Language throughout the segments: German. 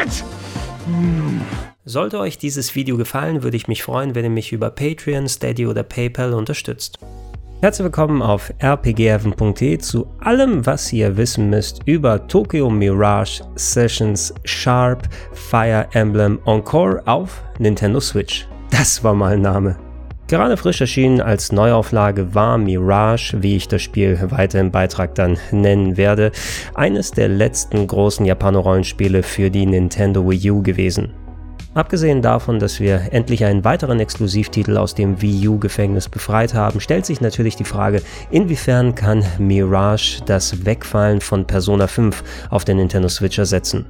it! Sollte euch dieses Video gefallen, würde ich mich freuen, wenn ihr mich über Patreon, Steady oder PayPal unterstützt. Herzlich willkommen auf rpgheaven.de zu allem, was ihr wissen müsst über Tokyo Mirage Sessions Sharp Fire Emblem Encore auf Nintendo Switch. Das war mal ein Name. Gerade frisch erschienen als Neuauflage war Mirage, wie ich das Spiel weiter im Beitrag dann nennen werde, eines der letzten großen Japano-Rollenspiele für die Nintendo Wii U gewesen. Abgesehen davon, dass wir endlich einen weiteren Exklusivtitel aus dem Wii U-Gefängnis befreit haben, stellt sich natürlich die Frage, inwiefern kann Mirage das Wegfallen von Persona 5 auf der Nintendo Switch ersetzen.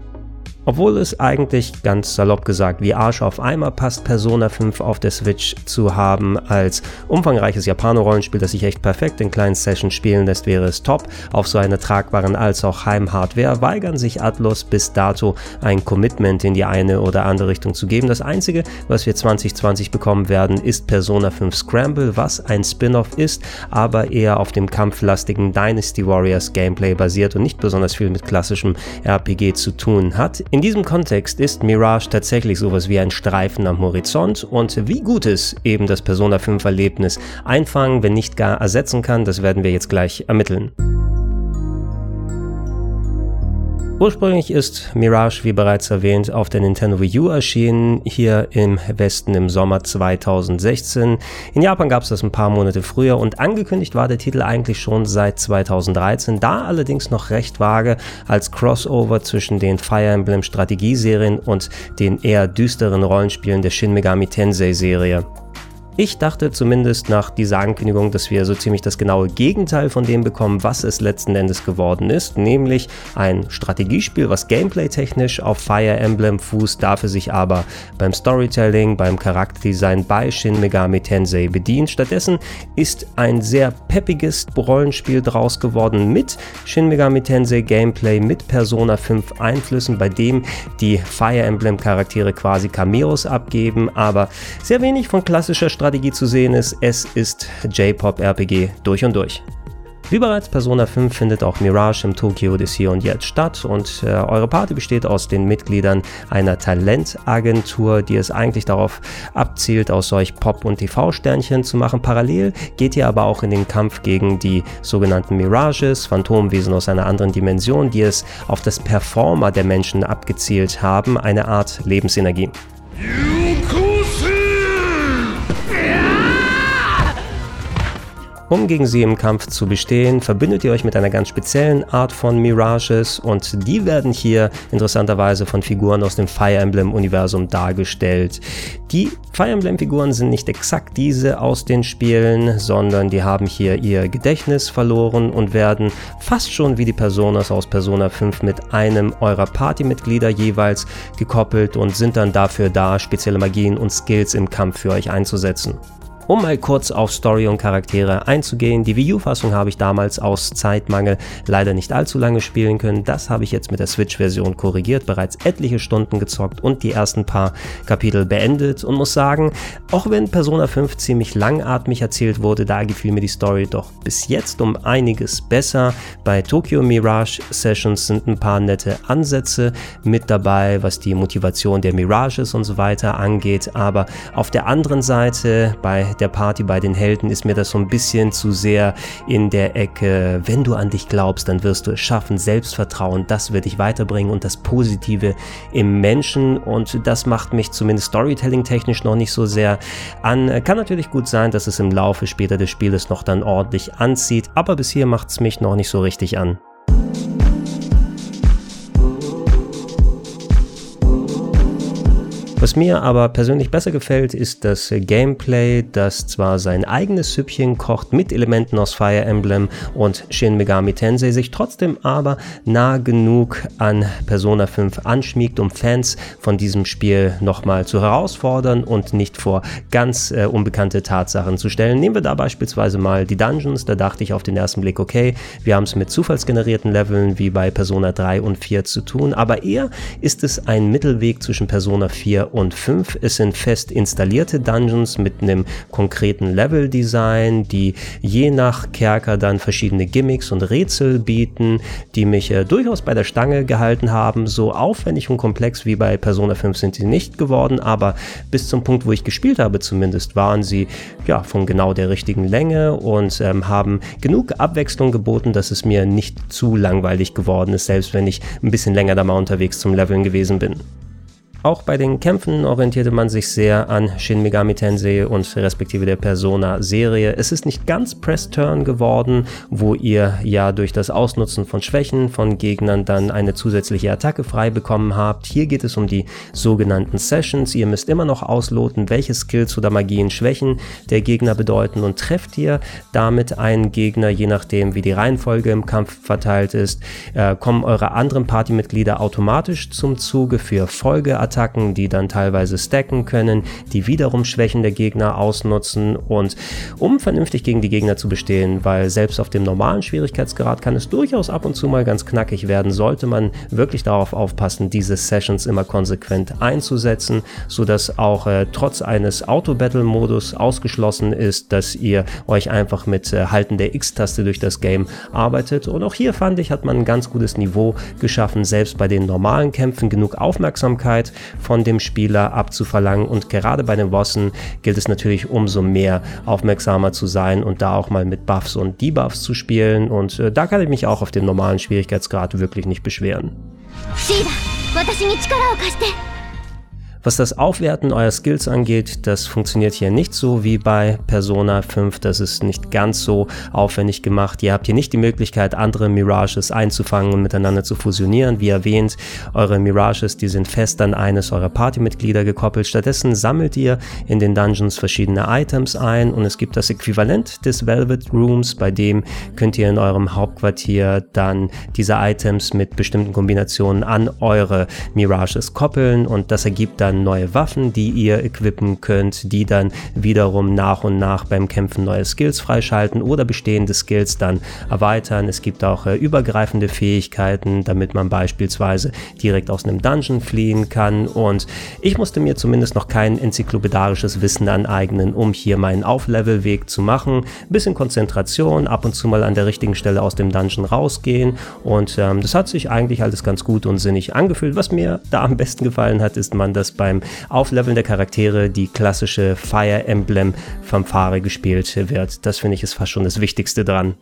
Obwohl es eigentlich ganz salopp gesagt wie Arsch auf Eimer passt, Persona 5 auf der Switch zu haben als umfangreiches Japano-Rollenspiel, das sich echt perfekt in kleinen Sessions spielen lässt, wäre es top. Auf so einer tragbaren als auch Heimhardware weigern sich Atlus bis dato ein Commitment in die eine oder andere Richtung zu geben. Das einzige, was wir 2020 bekommen werden, ist Persona 5 Scramble, was ein Spin-off ist, aber eher auf dem kampflastigen Dynasty Warriors Gameplay basiert und nicht besonders viel mit klassischem RPG zu tun hat. In diesem Kontext ist Mirage tatsächlich sowas wie ein Streifen am Horizont und wie gut es eben das Persona 5 Erlebnis einfangen, wenn nicht gar ersetzen kann, das werden wir jetzt gleich ermitteln. Ursprünglich ist Mirage, wie bereits erwähnt, auf der Nintendo Wii U erschienen, hier im Westen im Sommer 2016. In Japan gab es das ein paar Monate früher und angekündigt war der Titel eigentlich schon seit 2013, da allerdings noch recht vage als Crossover zwischen den Fire Emblem Strategieserien und den eher düsteren Rollenspielen der Shin Megami Tensei Serie. Ich dachte zumindest nach dieser Ankündigung, dass wir so ziemlich das genaue Gegenteil von dem bekommen, was es letzten Endes geworden ist, nämlich ein Strategiespiel, was gameplay-technisch auf Fire Emblem fußt, dafür sich aber beim Storytelling, beim Charakterdesign bei Shin Megami Tensei bedient. Stattdessen ist ein sehr peppiges Rollenspiel draus geworden mit Shin Megami Tensei Gameplay, mit Persona 5 Einflüssen, bei dem die Fire Emblem Charaktere quasi Cameos abgeben, aber sehr wenig von klassischer Strategie Strategie zu sehen ist, es ist J-Pop-RPG durch und durch. Wie bereits Persona 5 findet auch Mirage im Tokyo des Hier und Jetzt statt und äh, eure Party besteht aus den Mitgliedern einer Talentagentur, die es eigentlich darauf abzielt, aus solch Pop- und TV-Sternchen zu machen. Parallel geht ihr aber auch in den Kampf gegen die sogenannten Mirages, Phantomwesen aus einer anderen Dimension, die es auf das Performer der Menschen abgezielt haben, eine Art Lebensenergie. Um gegen sie im Kampf zu bestehen, verbindet ihr euch mit einer ganz speziellen Art von Mirages und die werden hier interessanterweise von Figuren aus dem Fire Emblem-Universum dargestellt. Die Fire Emblem-Figuren sind nicht exakt diese aus den Spielen, sondern die haben hier ihr Gedächtnis verloren und werden fast schon wie die Personas aus Persona 5 mit einem eurer Partymitglieder jeweils gekoppelt und sind dann dafür da, spezielle Magien und Skills im Kampf für euch einzusetzen. Um mal kurz auf Story und Charaktere einzugehen, die Wii U-Fassung habe ich damals aus Zeitmangel leider nicht allzu lange spielen können. Das habe ich jetzt mit der Switch-Version korrigiert, bereits etliche Stunden gezockt und die ersten paar Kapitel beendet und muss sagen, auch wenn Persona 5 ziemlich langatmig erzählt wurde, da gefiel mir die Story doch bis jetzt um einiges besser. Bei Tokyo Mirage Sessions sind ein paar nette Ansätze mit dabei, was die Motivation der Mirages und so weiter angeht, aber auf der anderen Seite bei der Party bei den Helden ist mir das so ein bisschen zu sehr in der Ecke, wenn du an dich glaubst, dann wirst du es schaffen, Selbstvertrauen, das wird dich weiterbringen und das Positive im Menschen und das macht mich zumindest Storytelling technisch noch nicht so sehr an. Kann natürlich gut sein, dass es im Laufe später des Spieles noch dann ordentlich anzieht, aber bis hier macht es mich noch nicht so richtig an. Was mir aber persönlich besser gefällt, ist das Gameplay, das zwar sein eigenes Süppchen kocht mit Elementen aus Fire Emblem und Shin Megami Tensei, sich trotzdem aber nah genug an Persona 5 anschmiegt, um Fans von diesem Spiel nochmal zu herausfordern und nicht vor ganz äh, unbekannte Tatsachen zu stellen. Nehmen wir da beispielsweise mal die Dungeons, da dachte ich auf den ersten Blick, okay, wir haben es mit zufallsgenerierten Leveln wie bei Persona 3 und 4 zu tun, aber eher ist es ein Mittelweg zwischen Persona 4 4 und 5. Es sind fest installierte Dungeons mit einem konkreten Level-Design, die je nach Kerker dann verschiedene Gimmicks und Rätsel bieten, die mich äh, durchaus bei der Stange gehalten haben. So aufwendig und komplex wie bei Persona 5 sind sie nicht geworden, aber bis zum Punkt, wo ich gespielt habe zumindest, waren sie ja von genau der richtigen Länge und ähm, haben genug Abwechslung geboten, dass es mir nicht zu langweilig geworden ist, selbst wenn ich ein bisschen länger da mal unterwegs zum Leveln gewesen bin. Auch bei den Kämpfen orientierte man sich sehr an Shin Megami Tensei und respektive der Persona-Serie. Es ist nicht ganz Press-Turn geworden, wo ihr ja durch das Ausnutzen von Schwächen von Gegnern dann eine zusätzliche Attacke frei bekommen habt. Hier geht es um die sogenannten Sessions. Ihr müsst immer noch ausloten, welche Skills oder Magien Schwächen der Gegner bedeuten und trefft ihr damit einen Gegner, je nachdem wie die Reihenfolge im Kampf verteilt ist, äh, kommen eure anderen Partymitglieder automatisch zum Zuge für Folgeattacken Attacken, die dann teilweise stacken können, die wiederum Schwächen der Gegner ausnutzen und um vernünftig gegen die Gegner zu bestehen, weil selbst auf dem normalen Schwierigkeitsgrad kann es durchaus ab und zu mal ganz knackig werden, sollte man wirklich darauf aufpassen, diese Sessions immer konsequent einzusetzen, sodass auch äh, trotz eines Auto-Battle-Modus ausgeschlossen ist, dass ihr euch einfach mit äh, Halten der X-Taste durch das Game arbeitet. Und auch hier fand ich, hat man ein ganz gutes Niveau geschaffen, selbst bei den normalen Kämpfen genug Aufmerksamkeit von dem Spieler abzuverlangen. Und gerade bei den Bossen gilt es natürlich umso mehr aufmerksamer zu sein und da auch mal mit Buffs und Debuffs zu spielen. Und äh, da kann ich mich auch auf dem normalen Schwierigkeitsgrad wirklich nicht beschweren. Shida, was das Aufwerten eurer Skills angeht, das funktioniert hier nicht so wie bei Persona 5. Das ist nicht ganz so aufwendig gemacht. Ihr habt hier nicht die Möglichkeit, andere Mirages einzufangen und miteinander zu fusionieren. Wie erwähnt, eure Mirages, die sind fest an eines eurer Partymitglieder gekoppelt. Stattdessen sammelt ihr in den Dungeons verschiedene Items ein und es gibt das Äquivalent des Velvet Rooms, bei dem könnt ihr in eurem Hauptquartier dann diese Items mit bestimmten Kombinationen an eure Mirages koppeln und das ergibt dann dann neue Waffen, die ihr equippen könnt, die dann wiederum nach und nach beim Kämpfen neue Skills freischalten oder bestehende Skills dann erweitern. Es gibt auch äh, übergreifende Fähigkeiten, damit man beispielsweise direkt aus einem Dungeon fliehen kann. Und ich musste mir zumindest noch kein enzyklopädarisches Wissen aneignen, um hier meinen Auflevelweg zu machen. Ein bisschen Konzentration, ab und zu mal an der richtigen Stelle aus dem Dungeon rausgehen. Und ähm, das hat sich eigentlich alles ganz gut und sinnig angefühlt. Was mir da am besten gefallen hat, ist man, dass beim Aufleveln der Charaktere die klassische Fire Emblem Fanfare gespielt wird. Das finde ich ist fast schon das Wichtigste dran.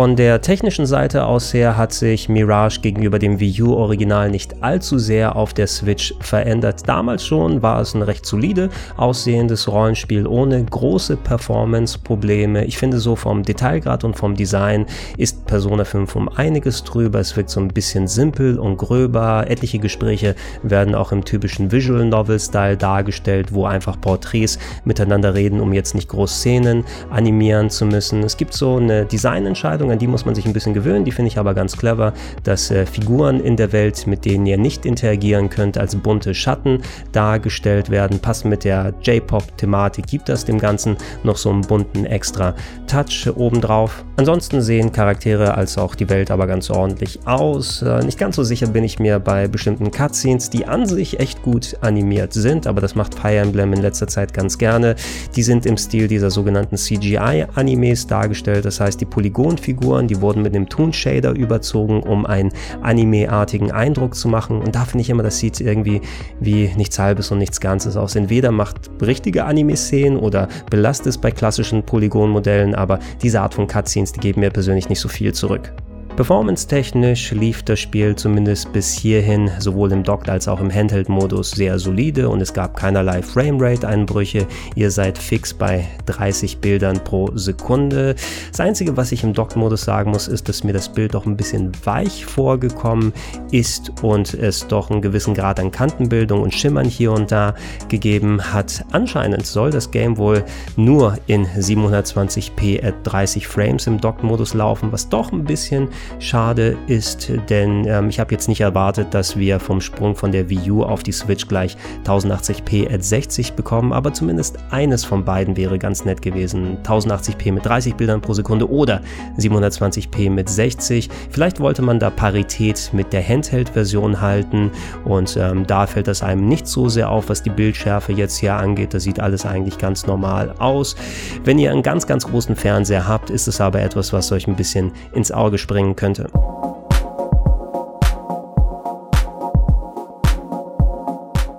Von der technischen Seite aus her hat sich Mirage gegenüber dem Wii U Original nicht allzu sehr auf der Switch verändert. Damals schon war es ein recht solide aussehendes Rollenspiel ohne große Performance-Probleme. Ich finde so vom Detailgrad und vom Design ist Persona 5 um einiges drüber. Es wirkt so ein bisschen simpel und gröber. Etliche Gespräche werden auch im typischen Visual Novel-Style dargestellt, wo einfach Porträts miteinander reden, um jetzt nicht groß Szenen animieren zu müssen. Es gibt so eine Designentscheidung Entscheidung, an die muss man sich ein bisschen gewöhnen, die finde ich aber ganz clever, dass äh, Figuren in der Welt, mit denen ihr nicht interagieren könnt, als bunte Schatten dargestellt werden. Passend mit der J-Pop-Thematik gibt das dem Ganzen noch so einen bunten extra Touch obendrauf. Ansonsten sehen Charaktere als auch die Welt aber ganz ordentlich aus. Äh, nicht ganz so sicher bin ich mir bei bestimmten Cutscenes, die an sich echt gut animiert sind, aber das macht Fire Emblem in letzter Zeit ganz gerne. Die sind im Stil dieser sogenannten CGI-Animes dargestellt, das heißt die Polygonfiguren Figuren, die wurden mit einem Toon Shader überzogen, um einen Anime-artigen Eindruck zu machen. Und da finde ich immer, das sieht irgendwie wie nichts Halbes und nichts Ganzes aus. Entweder macht richtige Anime-Szenen oder belastet es bei klassischen Polygon-Modellen, aber diese Art von Cutscenes, die geben mir persönlich nicht so viel zurück. Performance-technisch lief das Spiel zumindest bis hierhin sowohl im Docked als auch im Handheld-Modus sehr solide und es gab keinerlei Framerate-Einbrüche. Ihr seid fix bei 30 Bildern pro Sekunde. Das Einzige, was ich im Docked-Modus sagen muss, ist, dass mir das Bild doch ein bisschen weich vorgekommen ist und es doch einen gewissen Grad an Kantenbildung und Schimmern hier und da gegeben hat. Anscheinend soll das Game wohl nur in 720p at 30 Frames im Docked-Modus laufen, was doch ein bisschen schade ist, denn ähm, ich habe jetzt nicht erwartet, dass wir vom Sprung von der Wii U auf die Switch gleich 1080p at 60 bekommen, aber zumindest eines von beiden wäre ganz nett gewesen. 1080p mit 30 Bildern pro Sekunde oder 720p mit 60. Vielleicht wollte man da Parität mit der Handheld-Version halten und ähm, da fällt das einem nicht so sehr auf, was die Bildschärfe jetzt hier angeht. Da sieht alles eigentlich ganz normal aus. Wenn ihr einen ganz, ganz großen Fernseher habt, ist es aber etwas, was euch ein bisschen ins Auge springen könnte.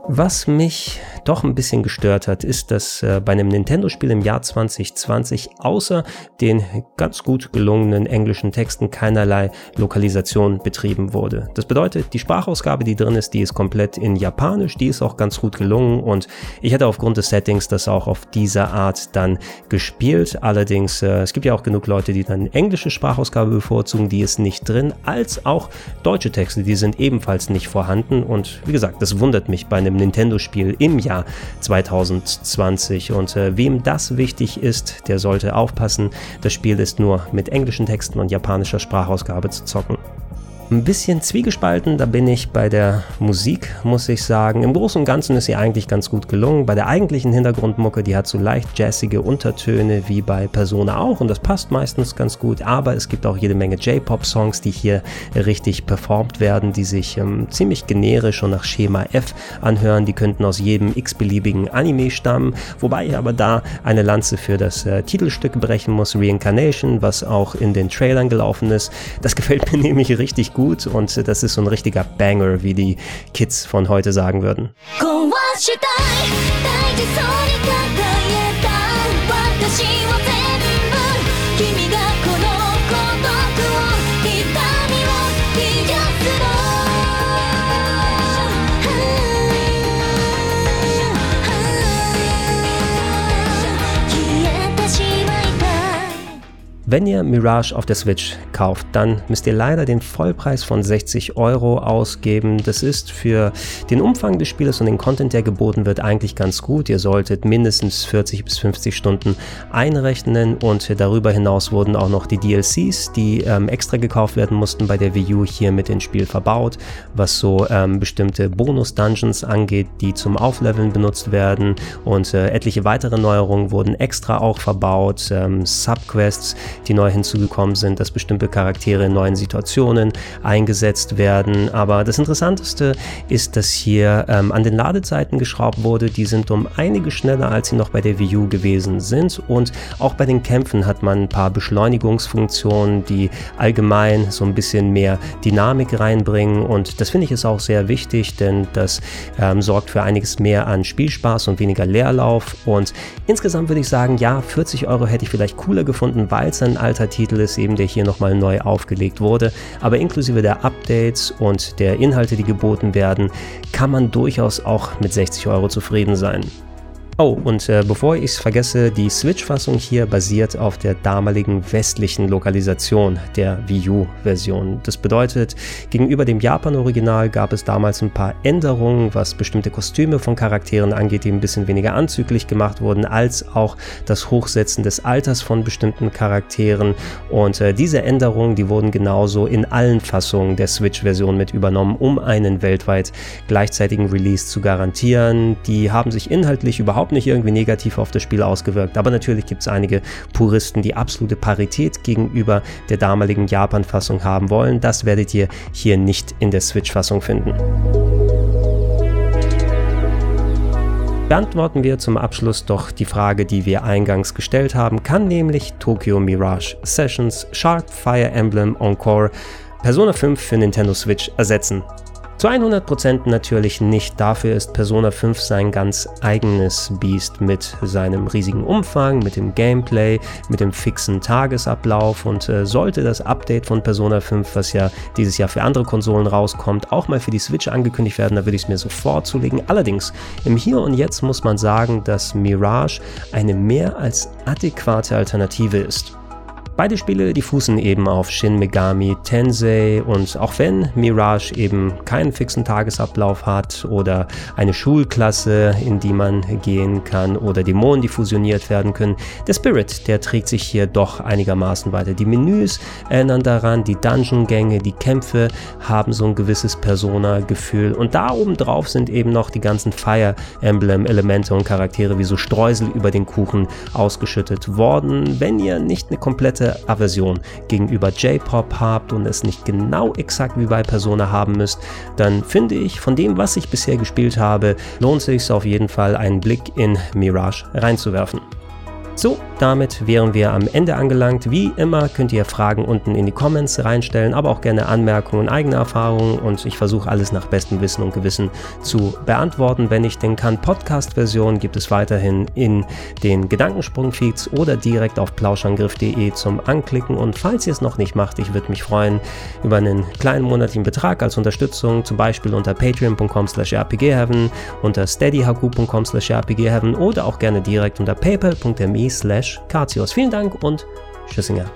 Was mich doch ein bisschen gestört hat, ist, dass äh, bei einem Nintendo-Spiel im Jahr 2020 außer den ganz gut gelungenen englischen Texten keinerlei Lokalisation betrieben wurde. Das bedeutet, die Sprachausgabe, die drin ist, die ist komplett in Japanisch, die ist auch ganz gut gelungen und ich hätte aufgrund des Settings das auch auf diese Art dann gespielt. Allerdings, äh, es gibt ja auch genug Leute, die dann englische Sprachausgabe bevorzugen, die ist nicht drin, als auch deutsche Texte, die sind ebenfalls nicht vorhanden und wie gesagt, das wundert mich bei einem Nintendo-Spiel im Jahr Jahr 2020. Und äh, wem das wichtig ist, der sollte aufpassen. Das Spiel ist nur mit englischen Texten und japanischer Sprachausgabe zu zocken. Ein bisschen zwiegespalten, da bin ich bei der Musik, muss ich sagen. Im Großen und Ganzen ist sie eigentlich ganz gut gelungen. Bei der eigentlichen Hintergrundmucke, die hat so leicht jazzige Untertöne wie bei Persona auch und das passt meistens ganz gut. Aber es gibt auch jede Menge J-Pop-Songs, die hier richtig performt werden, die sich ähm, ziemlich generisch und nach Schema F anhören. Die könnten aus jedem x-beliebigen Anime stammen. Wobei ich aber da eine Lanze für das äh, Titelstück brechen muss, Reincarnation, was auch in den Trailern gelaufen ist. Das gefällt mir nämlich richtig gut gut und das ist so ein richtiger Banger, wie die Kids von heute sagen würden. Wenn ihr Mirage auf der Switch kauft, dann müsst ihr leider den Vollpreis von 60 Euro ausgeben. Das ist für den Umfang des Spieles und den Content, der geboten wird, eigentlich ganz gut. Ihr solltet mindestens 40 bis 50 Stunden einrechnen und darüber hinaus wurden auch noch die DLCs, die ähm, extra gekauft werden mussten, bei der Wii U hier mit ins Spiel verbaut, was so ähm, bestimmte Bonus-Dungeons angeht, die zum Aufleveln benutzt werden und äh, etliche weitere Neuerungen wurden extra auch verbaut, ähm, Subquests, die neu hinzugekommen sind, dass bestimmte Charaktere in neuen Situationen eingesetzt werden. Aber das Interessanteste ist, dass hier ähm, an den Ladezeiten geschraubt wurde. Die sind um einige schneller, als sie noch bei der Wii U gewesen sind. Und auch bei den Kämpfen hat man ein paar Beschleunigungsfunktionen, die allgemein so ein bisschen mehr Dynamik reinbringen. Und das finde ich ist auch sehr wichtig, denn das ähm, sorgt für einiges mehr an Spielspaß und weniger Leerlauf. Und insgesamt würde ich sagen, ja, 40 Euro hätte ich vielleicht cooler gefunden, weil es ein ein alter Titel ist, eben der hier nochmal neu aufgelegt wurde. Aber inklusive der Updates und der Inhalte, die geboten werden, kann man durchaus auch mit 60 Euro zufrieden sein. Oh, und äh, bevor ich es vergesse, die Switch-Fassung hier basiert auf der damaligen westlichen Lokalisation der Wii U-Version. Das bedeutet, gegenüber dem Japan-Original gab es damals ein paar Änderungen, was bestimmte Kostüme von Charakteren angeht, die ein bisschen weniger anzüglich gemacht wurden, als auch das Hochsetzen des Alters von bestimmten Charakteren. Und äh, diese Änderungen, die wurden genauso in allen Fassungen der Switch-Version mit übernommen, um einen weltweit gleichzeitigen Release zu garantieren. Die haben sich inhaltlich überhaupt überhaupt nicht irgendwie negativ auf das Spiel ausgewirkt. Aber natürlich gibt es einige Puristen, die absolute Parität gegenüber der damaligen Japan-Fassung haben wollen. Das werdet ihr hier nicht in der Switch-Fassung finden. Beantworten wir zum Abschluss doch die Frage, die wir eingangs gestellt haben. Kann nämlich Tokyo Mirage Sessions Sharp Fire Emblem Encore Persona 5 für Nintendo Switch ersetzen? Zu 100% natürlich nicht. Dafür ist Persona 5 sein ganz eigenes Biest mit seinem riesigen Umfang, mit dem Gameplay, mit dem fixen Tagesablauf und äh, sollte das Update von Persona 5, was ja dieses Jahr für andere Konsolen rauskommt, auch mal für die Switch angekündigt werden, da würde ich es mir sofort zulegen. Allerdings, im Hier und Jetzt muss man sagen, dass Mirage eine mehr als adäquate Alternative ist. Beide Spiele, die fußen eben auf Shin Megami Tensei und auch wenn Mirage eben keinen fixen Tagesablauf hat oder eine Schulklasse, in die man gehen kann oder Dämonen, die fusioniert werden können, der Spirit, der trägt sich hier doch einigermaßen weiter. Die Menüs erinnern daran, die Dungeon-Gänge, die Kämpfe haben so ein gewisses Persona-Gefühl und da oben drauf sind eben noch die ganzen Fire Emblem-Elemente und Charaktere wie so Streusel über den Kuchen ausgeschüttet worden. Wenn ihr nicht eine komplette Aversion gegenüber J-Pop habt und es nicht genau exakt wie bei Persona haben müsst, dann finde ich, von dem, was ich bisher gespielt habe, lohnt sich auf jeden Fall einen Blick in Mirage reinzuwerfen. So, damit wären wir am Ende angelangt. Wie immer könnt ihr Fragen unten in die Comments reinstellen, aber auch gerne Anmerkungen, eigene Erfahrungen und ich versuche alles nach bestem Wissen und Gewissen zu beantworten, wenn ich denn kann. Podcast-Version gibt es weiterhin in den Gedankensprung-Feeds oder direkt auf plauschangriff.de zum Anklicken und falls ihr es noch nicht macht, ich würde mich freuen über einen kleinen monatlichen Betrag als Unterstützung, zum Beispiel unter patreon.com slash rpgheaven, unter steadyhq.com slash rpgheaven oder auch gerne direkt unter paypal.me slash Vielen Dank und Tschüssinger.